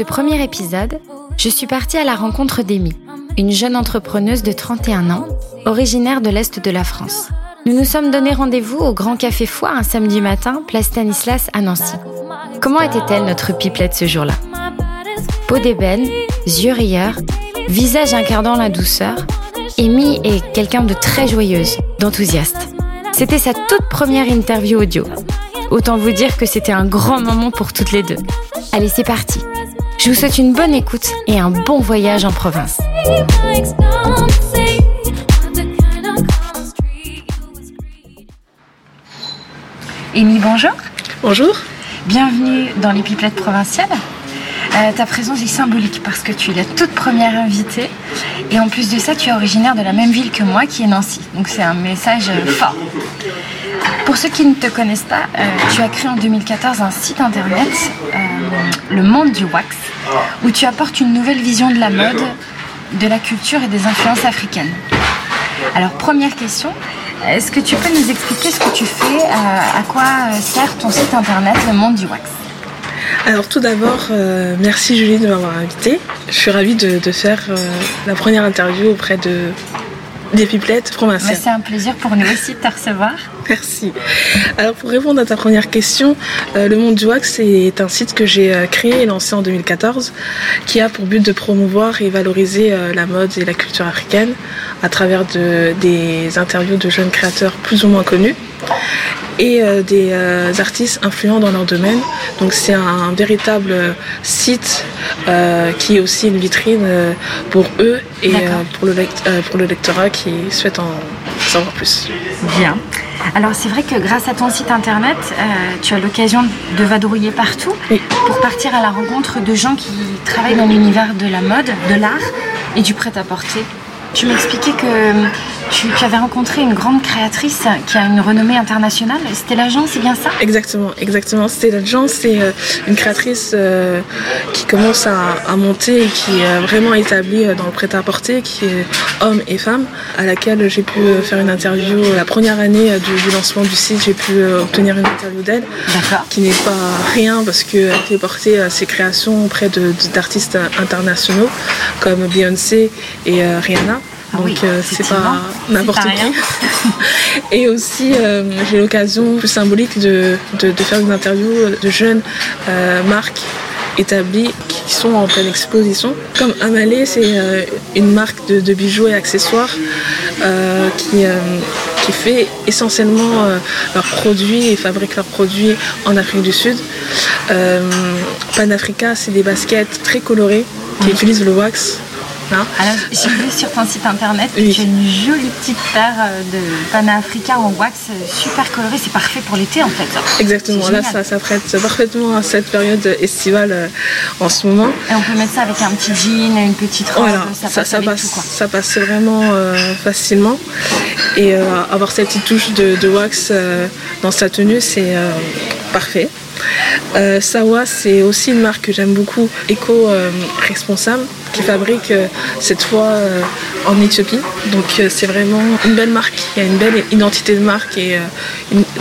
ce premier épisode, je suis partie à la rencontre d'Amy, une jeune entrepreneuse de 31 ans, originaire de l'Est de la France. Nous nous sommes donné rendez-vous au Grand Café Foire un samedi matin, place Stanislas à Nancy. Comment était-elle notre pipelette ce jour-là? Peau d'ébène, yeux rieurs, visage incarnant la douceur, Amy est quelqu'un de très joyeuse, d'enthousiaste. C'était sa toute première interview audio. Autant vous dire que c'était un grand moment pour toutes les deux. Allez, c'est parti. Je vous souhaite une bonne écoute et un bon voyage en province. Amy, bonjour. Bonjour. Bienvenue dans les pipelettes provinciales. Euh, ta présence est symbolique parce que tu es la toute première invitée et en plus de ça, tu es originaire de la même ville que moi qui est Nancy. Donc c'est un message euh, fort. Pour ceux qui ne te connaissent pas, euh, tu as créé en 2014 un site internet, Le Monde du Wax, où tu apportes une nouvelle vision de la mode, de la culture et des influences africaines. Alors première question, est-ce que tu peux nous expliquer ce que tu fais, à quoi sert ton site internet Le Monde du Wax? Alors tout d'abord, euh, merci Julie de m'avoir invitée. Je suis ravie de, faire euh, la première interview auprès de des pipelettes provinciales. C'est un plaisir pour nous aussi de te recevoir. Merci. Alors pour répondre à ta première question, euh, Le Monde du Wax est un site que j'ai créé et lancé en 2014 qui a pour but de promouvoir et valoriser la mode et la culture africaine à travers des interviews de jeunes créateurs plus ou moins connus et euh, des euh, artistes influents dans leur domaine. Donc c'est un, véritable site euh, qui est aussi une vitrine pour eux et pour, le pour le lectorat qui souhaite en savoir plus. Bien. Alors c'est vrai que grâce à ton site internet, tu as l'occasion de vadrouiller partout pour partir à la rencontre de gens qui travaillent dans l'univers de la mode, de l'art et du prêt-à-porter. Tu m'expliquais que tu, avais rencontré une grande créatrice qui a une renommée internationale. C'était l'agence, c'est bien ça? Exactement, exactement. C'était l'agence. C'est euh, une créatrice euh, qui commence à, monter et qui est vraiment établie euh, dans le prêt-à-porter, qui est homme et femme, à laquelle j'ai pu faire une interview la première année du, lancement du site. J'ai pu obtenir une interview d'elle, qui n'est pas rien parce qu'elle fait porter ses créations auprès d'artistes internationaux comme Beyoncé et Rihanna. Ah Donc euh, c'est pas n'importe qui. et aussi euh, j'ai l'occasion plus symbolique de, faire une interview de jeunes euh, marques établies qui sont en pleine exposition. Comme Amalé, c'est une marque de, bijoux et accessoires qui, qui fait essentiellement leurs produits et fabrique leurs produits en Afrique du Sud. Panafrica, c'est des baskets très colorées qui utilisent le wax alors, j'ai vu sur ton site internet que tu as une jolie petite paire euh, de panafricain en wax euh, super colorée. C'est parfait pour l'été en fait. Exactement, là ça, ça prête parfaitement à cette période estivale euh, en ce moment. Et on peut mettre ça avec un petit jean, une petite robe, ça, passe ça, passe, ça passe vraiment facilement. Et avoir cette petite touche de, wax dans sa tenue, c'est parfait. Sawa, c'est aussi une marque que j'aime beaucoup, éco-responsable qui fabrique euh, cette fois euh, en Éthiopie. Donc euh, c'est vraiment une belle marque, il y a une belle identité de marque et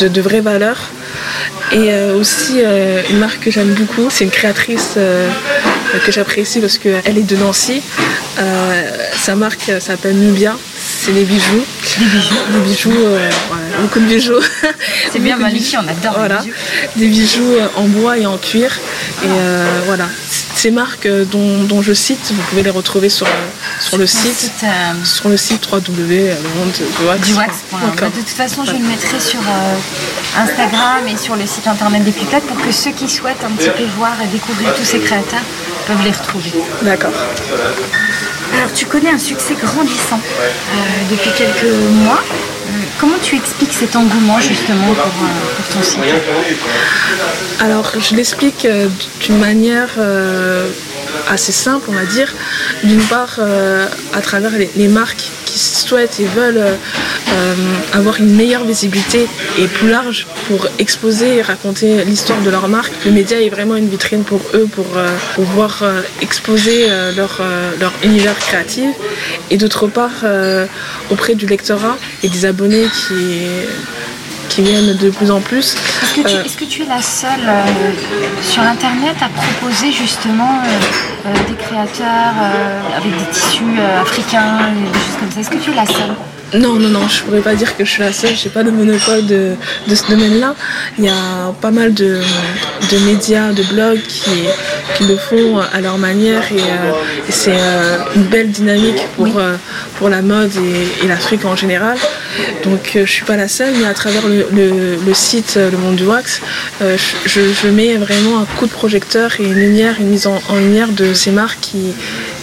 de, vraies valeurs. Et aussi une marque que j'aime beaucoup, c'est une créatrice que j'apprécie parce qu'elle est de Nancy. sa marque s'appelle Nubia, c'est. Des bijoux, beaucoup de bijoux. C'est bien magnifique, on adore voilà. les bijoux. Des bijoux en bois et en cuir. Et voilà, ces marques euh, dont, je cite, vous pouvez les retrouver sur, euh, sur le site, euh, sur le site www du wax. Bah, de toute façon, je le mettrai sur Instagram et sur le site internet des Pipettes pour que ceux qui souhaitent un petit peu voir et découvrir tous ces créateurs peuvent les retrouver. D'accord. Alors, tu connais un succès grandissant depuis quelques mois. Comment tu expliques cet engouement justement pour, euh, ton site Alors je l'explique euh, d'une manière euh, assez simple on va dire. D'une part à travers les marques qui souhaitent et veulent euh, euh, avoir une meilleure visibilité et plus large pour exposer et raconter l'histoire de leur marque, le média est vraiment une vitrine pour eux pour euh, pouvoir exposer leur, leur univers créatif. Et d'autre part auprès du lectorat et des abonnés qui qui viennent de plus en plus. Est-ce que, tu es la seule sur Internet à proposer justement des créateurs avec des tissus africains, des choses comme ça? Est-ce que tu es la seule? Non, non, non, je pourrais pas dire que je suis la seule, je n'ai pas de monopole de, ce domaine-là. Il y a pas mal de, médias, de blogs qui, le font à leur manière et, euh, c'est euh, une belle dynamique pour, euh, pour la mode et, l'Afrique en général. Donc je suis pas la seule, mais à travers le, site Le Monde du Wax, je, mets vraiment un coup de projecteur et une lumière, une mise en, en lumière de ces marques qui,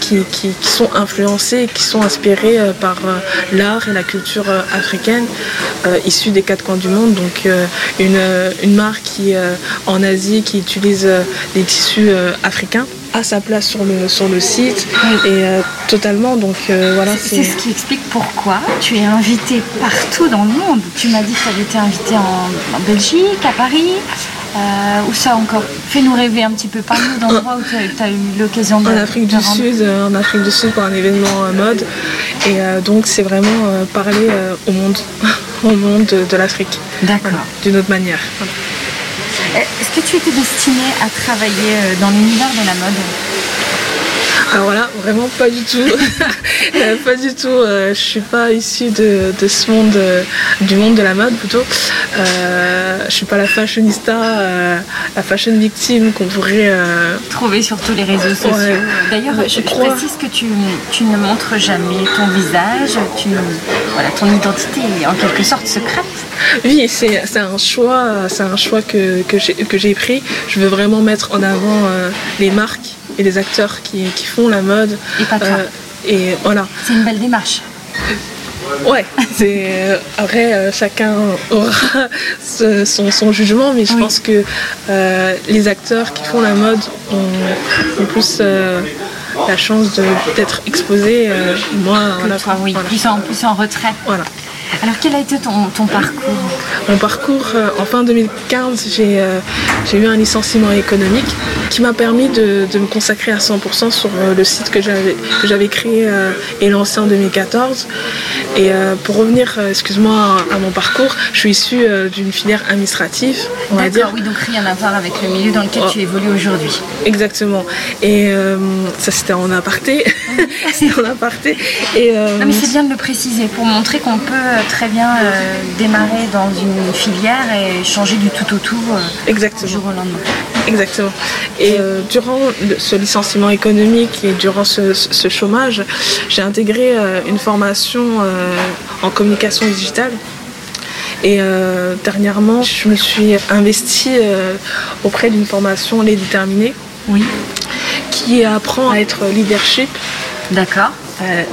qui, sont influencés, qui sont inspirés euh, par euh, l'art et la culture euh, africaine issue des quatre coins du monde. Donc une, marque qui en Asie qui utilise des tissus africains a sa place sur le, sur le site. Et totalement donc voilà c'est ce qui explique pourquoi tu es invité partout dans le monde. Tu m'as dit que tu avais été invité en Belgique à Paris euh, où ça encore Fais-nous rêver un petit peu. Parle-nous d'endroits où tu as, eu l'occasion de. En Afrique du Sud, euh, en Afrique du Sud pour un événement euh, mode. Et donc c'est vraiment parler au monde, au monde de, l'Afrique. D'accord. D'une autre manière. Est-ce que tu étais destinée à travailler dans l'univers de la mode? Alors voilà, vraiment pas du tout. Euh, pas du tout. Euh, je suis pas issue de, ce monde, euh, du monde de la mode plutôt. je suis pas la fashionista, la fashion victime qu'on pourrait trouver sur tous les réseaux sociaux. D'ailleurs, je, précise que tu, ne montres jamais ton visage, tu, voilà, ton identité est en quelque sorte secrète. Oui, c'est un choix, c'est un choix que, que j'ai pris. Je veux vraiment mettre en avant les marques et les acteurs qui, font la mode. Et pas toi. Euh, et voilà. C'est une belle démarche. Ouais, c'est euh, après euh, chacun aura son, jugement, mais je pense que les acteurs qui font la mode ont, plus la chance d'être exposés. moi, oui, plus, en, plus en retrait. Voilà. Alors quel a été ton, parcours Mon parcours, euh, en fin 2015, euh, j'ai eu un licenciement économique qui m'a permis de, me consacrer à 100% sur euh, le site que j'avais créé et lancé en 2014. Et pour revenir, excuse-moi, à, mon parcours, je suis issue d'une filière administrative, on va dire. oui, donc rien à voir avec le milieu dans lequel oh. tu évolues aujourd'hui. Exactement. Et ça, c'était en aparté. en aparté. Et, non, mais c'est bien de le préciser pour montrer qu'on peut très bien euh, démarrer dans une filière et changer du tout au tout euh, Exactement. jour au lendemain. Exactement. Et euh, durant ce licenciement économique et durant ce, chômage, j'ai intégré une formation en communication digitale. Et dernièrement, je me suis investie auprès d'une formation Les Déterminés. Oui. Qui apprend à être leadership. D'accord. Euh,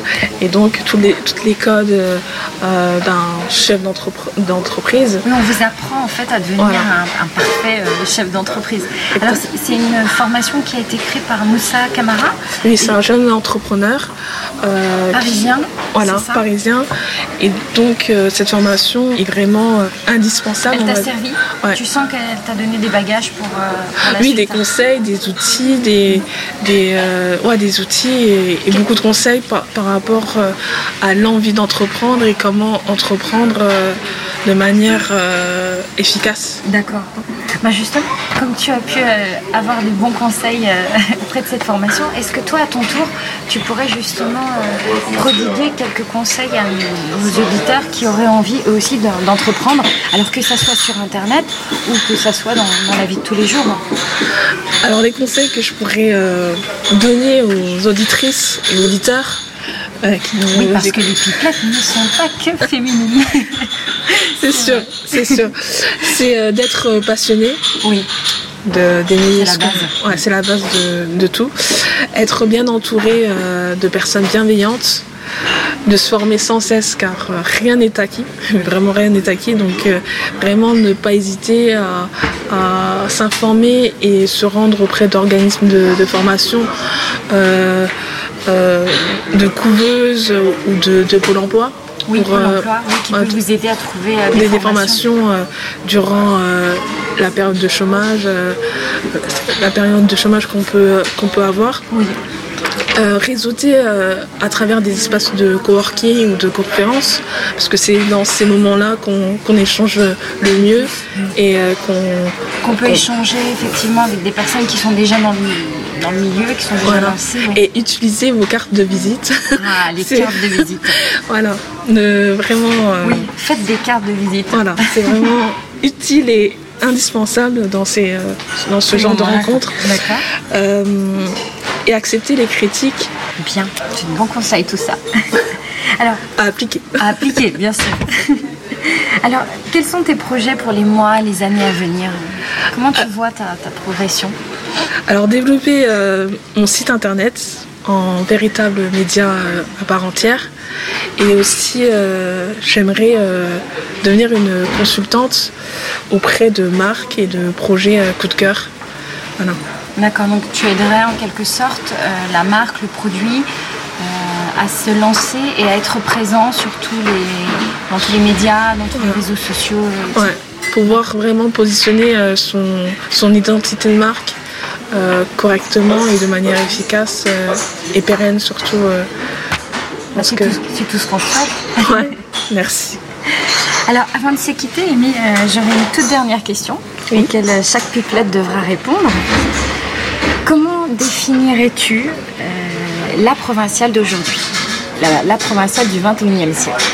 et donc tous les, toutes les codes euh, d'un chef d'entreprise. On vous apprend en fait à devenir un, parfait euh, chef d'entreprise. Alors c'est une formation qui a été créée par Moussa Kamara. Oui, c'est un jeune entrepreneur. Parisien. voilà, parisien. Et donc cette formation est vraiment indispensable. Elle t'a servi Tu sens qu'elle t'a donné des bagages pour, Oui, des conseils, des outils, des, des, ouais, des outils et, et beaucoup de conseils par, rapport euh, à l'envie d'entreprendre et comment entreprendre euh, de manière euh, efficace. D'accord. Bah justement, comme tu as pu avoir des bons conseils auprès de cette formation, est-ce que toi, à ton tour, tu pourrais justement prodiguer quelques conseils à nos auditeurs qui auraient envie eux aussi d'entreprendre, alors que ça soit sur Internet ou que ça soit dans, dans la vie de tous les jours? Alors les conseils que je pourrais donner aux auditrices et auditeurs, oui, parce que les pipelettes ne sont pas que féminines. c'est sûr, c'est sûr. C'est euh, d'être euh, passionné. Oui. D'aimer c'est la base. Ouais, c'est la base de, tout. Être bien entouré euh, de personnes bienveillantes de se former sans cesse car rien n'est acquis, vraiment rien n'est acquis, donc vraiment ne pas hésiter à, s'informer et se rendre auprès d'organismes de, formation. Euh, de couveuse ou de, Pôle emploi. Oui, pour, euh, emploi, qui peut vous aider à trouver euh, des, formations, durant la période de chômage, la période de chômage qu'on peut, qu'on peut avoir. Oui. Euh, réseauter euh, à travers des espaces de coworking ou de conférences, parce que c'est dans ces moments-là qu'on échange le mieux et euh, qu'on peut échanger effectivement avec des personnes qui sont déjà dans le, dans le milieu, qui sont déjà voilà. lancées. et utiliser vos cartes de visite. Ah, les cartes de visite. voilà, ne vraiment. euh, Oui, faites des cartes de visite. Voilà, c'est vraiment utile et indispensable dans ces euh, dans ce genre de Voilà. rencontres. D'accord. Euh, et accepter les critiques Bien, c'est de bons conseils tout ça. Alors, à appliquer. à appliquer, bien sûr. Alors, quels sont tes projets pour les mois, les années à venir? Comment tu vois ta, ta progression? Alors développer euh, mon site internet en véritable média euh, à part entière et aussi euh, j'aimerais euh, devenir une consultante auprès de marques et de projets euh, coup de cœur. Voilà. D'accord, donc tu aiderais en quelque sorte euh, la marque, le produit euh, à se lancer et à être présent sur tous les, dans tous les médias, dans tous les réseaux sociaux. euh, Ouais, pouvoir vraiment positionner euh, son, son identité de marque correctement et de manière efficace et pérenne surtout. parce C'est que... tout, c'est tout ce qu'on souhaite. Ouais, merci. Alors, avant de se quitter, Amy, euh, j'aurais une toute dernière question Oui. auquel euh, chaque pupilette devra répondre. Définirais-tu euh, la provinciale d'aujourd'hui? La, la provinciale du 21e siècle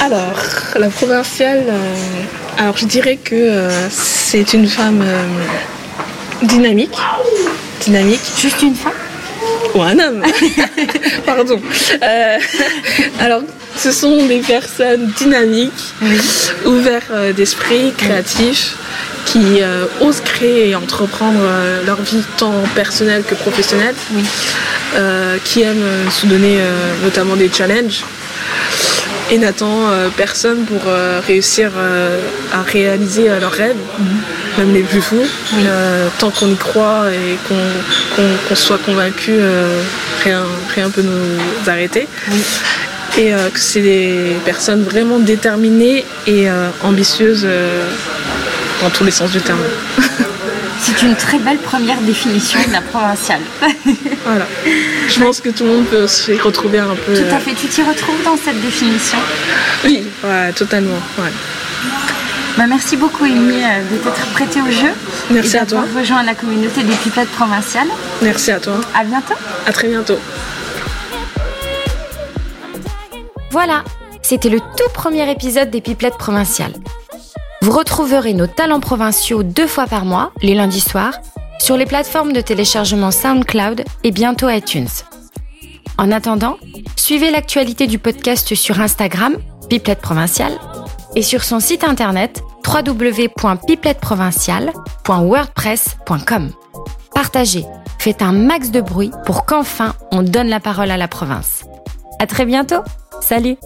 Alors, la provinciale, euh, alors je dirais que euh, c'est une femme dynamique. Dynamique. Juste une femme? Ou un homme. Pardon. Alors, ce sont des personnes dynamiques, ouvertes euh, d'esprit, créatifs, qui euh, osent créer et entreprendre euh, leur vie tant personnelle que professionnelle, Oui. euh, qui aiment se donner notamment des challenges et n'attend personne pour réussir à réaliser leurs rêves, même les plus fous. Tant qu'on y croit et qu'on soit convaincu, rien, rien peut nous arrêter. Et euh, que c'est des personnes vraiment déterminées et euh, ambitieuses euh, dans tous les sens du terme. C'est une très belle première définition de la provinciale. Voilà. Je pense que tout le monde peut s'y retrouver un peu. Tout à fait. Tu t'y retrouves dans cette définition? Oui, ouais, totalement. ouais. Bah, Merci beaucoup, Amy, de t'être prêtée au jeu. Merci et à toi. rejoint la communauté des pipelettes provinciales. Merci à toi. À bientôt. À très bientôt. Voilà, c'était le tout premier épisode des Pipelettes provinciales. Vous retrouverez nos talents provinciaux deux fois par mois, les lundis soirs, sur les plateformes de téléchargement SoundCloud et bientôt iTunes. En attendant, suivez l'actualité du podcast sur Instagram, Pipelette Provinciale, et sur son site internet www.pipletteprovinciale.wordpress.com. Partagez, faites un max de bruit pour qu'enfin on donne la parole à la province. À très bientôt! Salut